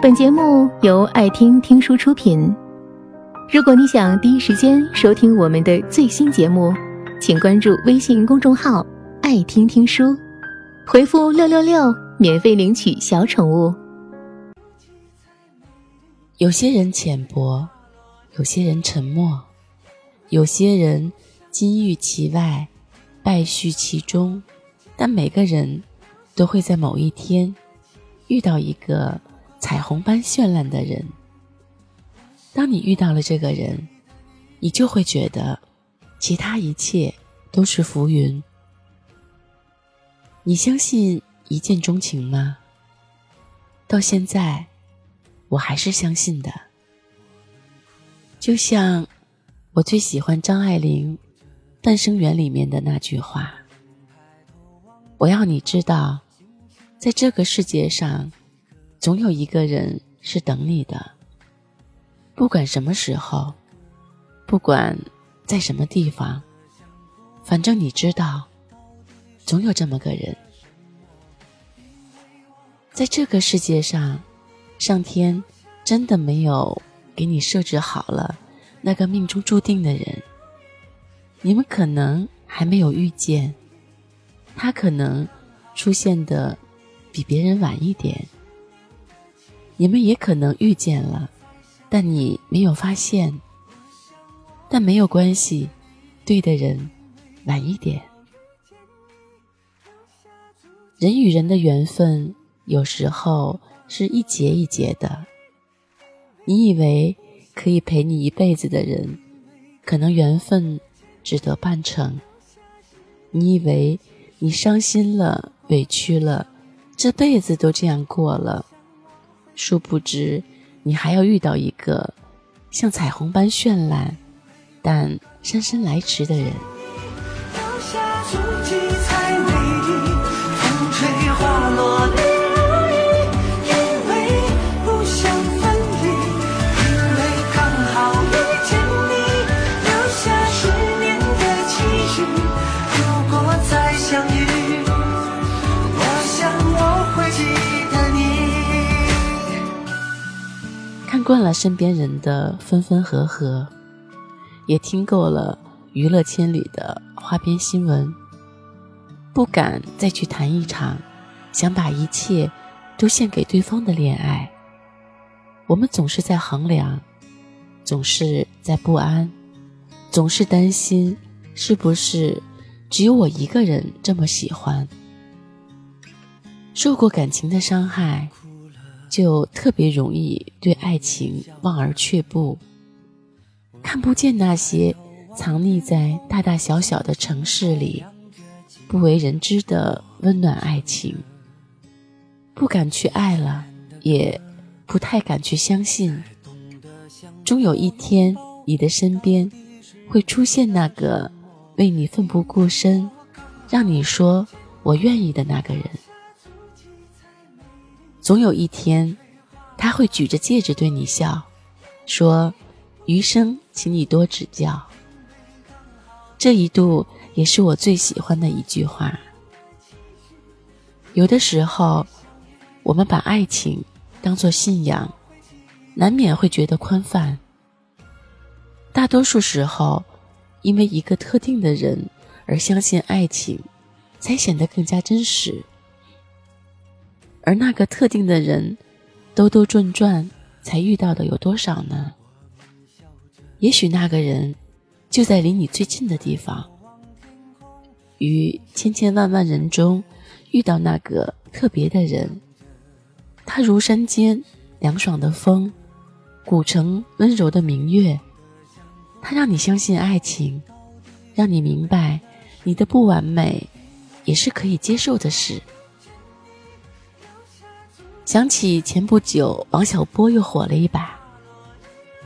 本节目由爱听听书出品。如果你想第一时间收听我们的最新节目，请关注微信公众号“爱听听书”，回复“六六六”免费领取小宠物。有些人浅薄，有些人沉默，有些人金玉其外，败絮其中，但每个人都会在某一天遇到一个。彩虹般绚烂的人，当你遇到了这个人，你就会觉得其他一切都是浮云。你相信一见钟情吗？到现在，我还是相信的。就像我最喜欢张爱玲《半生缘》里面的那句话：“我要你知道，在这个世界上。”总有一个人是等你的，不管什么时候，不管在什么地方，反正你知道，总有这么个人。在这个世界上，上天真的没有给你设置好了那个命中注定的人。你们可能还没有遇见，他可能出现的比别人晚一点。你们也可能遇见了，但你没有发现。但没有关系，对的人晚一点。人与人的缘分有时候是一节一节的。你以为可以陪你一辈子的人，可能缘分只得半程。你以为你伤心了、委屈了，这辈子都这样过了。殊不知，你还要遇到一个像彩虹般绚烂，但姗姗来迟的人。惯了身边人的分分合合，也听够了娱乐千里的花边新闻，不敢再去谈一场想把一切都献给对方的恋爱。我们总是在衡量，总是在不安，总是担心是不是只有我一个人这么喜欢。受过感情的伤害。就特别容易对爱情望而却步，看不见那些藏匿在大大小小的城市里不为人知的温暖爱情，不敢去爱了，也不太敢去相信，终有一天你的身边会出现那个为你奋不顾身，让你说我愿意的那个人。总有一天，他会举着戒指对你笑，说：“余生，请你多指教。”这一度也是我最喜欢的一句话。有的时候，我们把爱情当作信仰，难免会觉得宽泛。大多数时候，因为一个特定的人而相信爱情，才显得更加真实。而那个特定的人，兜兜转转才遇到的有多少呢？也许那个人就在离你最近的地方，于千千万万人中遇到那个特别的人。他如山间凉爽的风，古城温柔的明月。他让你相信爱情，让你明白你的不完美也是可以接受的事。想起前不久王小波又火了一把，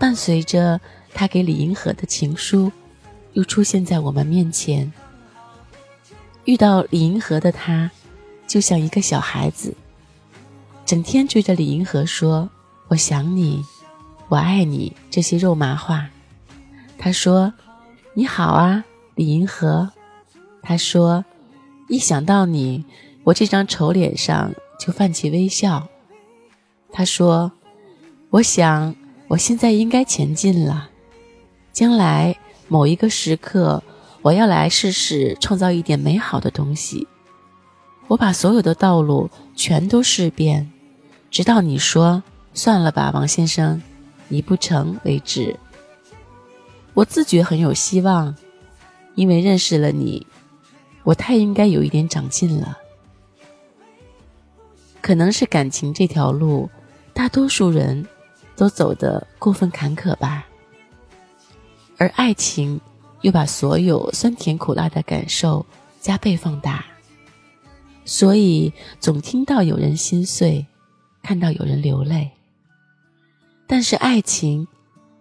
伴随着他给李银河的情书，又出现在我们面前。遇到李银河的他，就像一个小孩子，整天追着李银河说“我想你，我爱你”这些肉麻话。他说：“你好啊，李银河。”他说：“一想到你，我这张丑脸上就泛起微笑。”他说：“我想，我现在应该前进了。将来某一个时刻，我要来试试创造一点美好的东西。我把所有的道路全都试遍，直到你说算了吧，王先生，你不成为止。我自觉很有希望，因为认识了你，我太应该有一点长进了。可能是感情这条路，大多数人都走得过分坎坷吧，而爱情又把所有酸甜苦辣的感受加倍放大，所以总听到有人心碎，看到有人流泪。但是爱情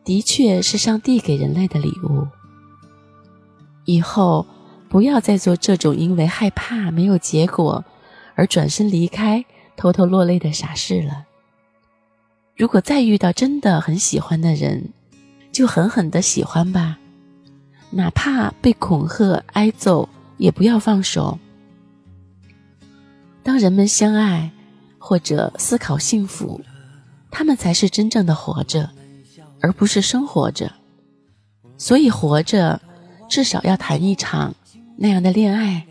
的确是上帝给人类的礼物，以后不要再做这种因为害怕没有结果而转身离开。偷偷落泪的傻事了。如果再遇到真的很喜欢的人，就狠狠的喜欢吧，哪怕被恐吓、挨揍，也不要放手。当人们相爱或者思考幸福，他们才是真正的活着，而不是生活着。所以活着，至少要谈一场那样的恋爱。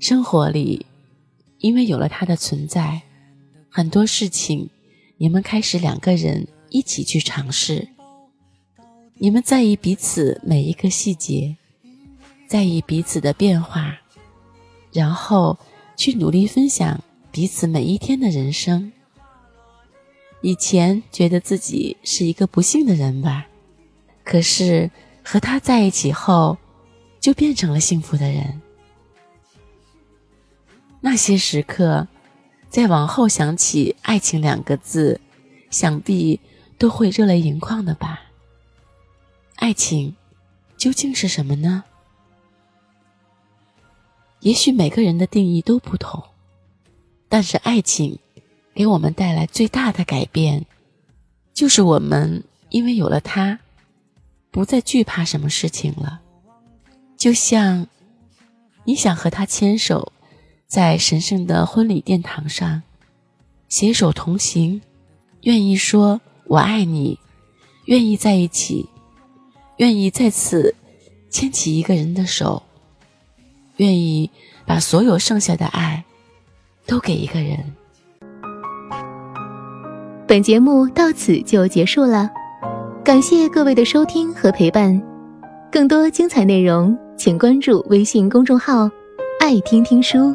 生活里。因为有了他的存在，很多事情你们开始两个人一起去尝试。你们在意彼此每一个细节，在意彼此的变化，然后去努力分享彼此每一天的人生。以前觉得自己是一个不幸的人吧，可是和他在一起后，就变成了幸福的人。那些时刻，再往后想起“爱情”两个字，想必都会热泪盈眶的吧。爱情究竟是什么呢？也许每个人的定义都不同，但是爱情给我们带来最大的改变，就是我们因为有了它，不再惧怕什么事情了。就像你想和他牵手。在神圣的婚礼殿堂上，携手同行，愿意说“我爱你”，愿意在一起，愿意再次牵起一个人的手，愿意把所有剩下的爱都给一个人。本节目到此就结束了，感谢各位的收听和陪伴。更多精彩内容，请关注微信公众号“爱听听书”。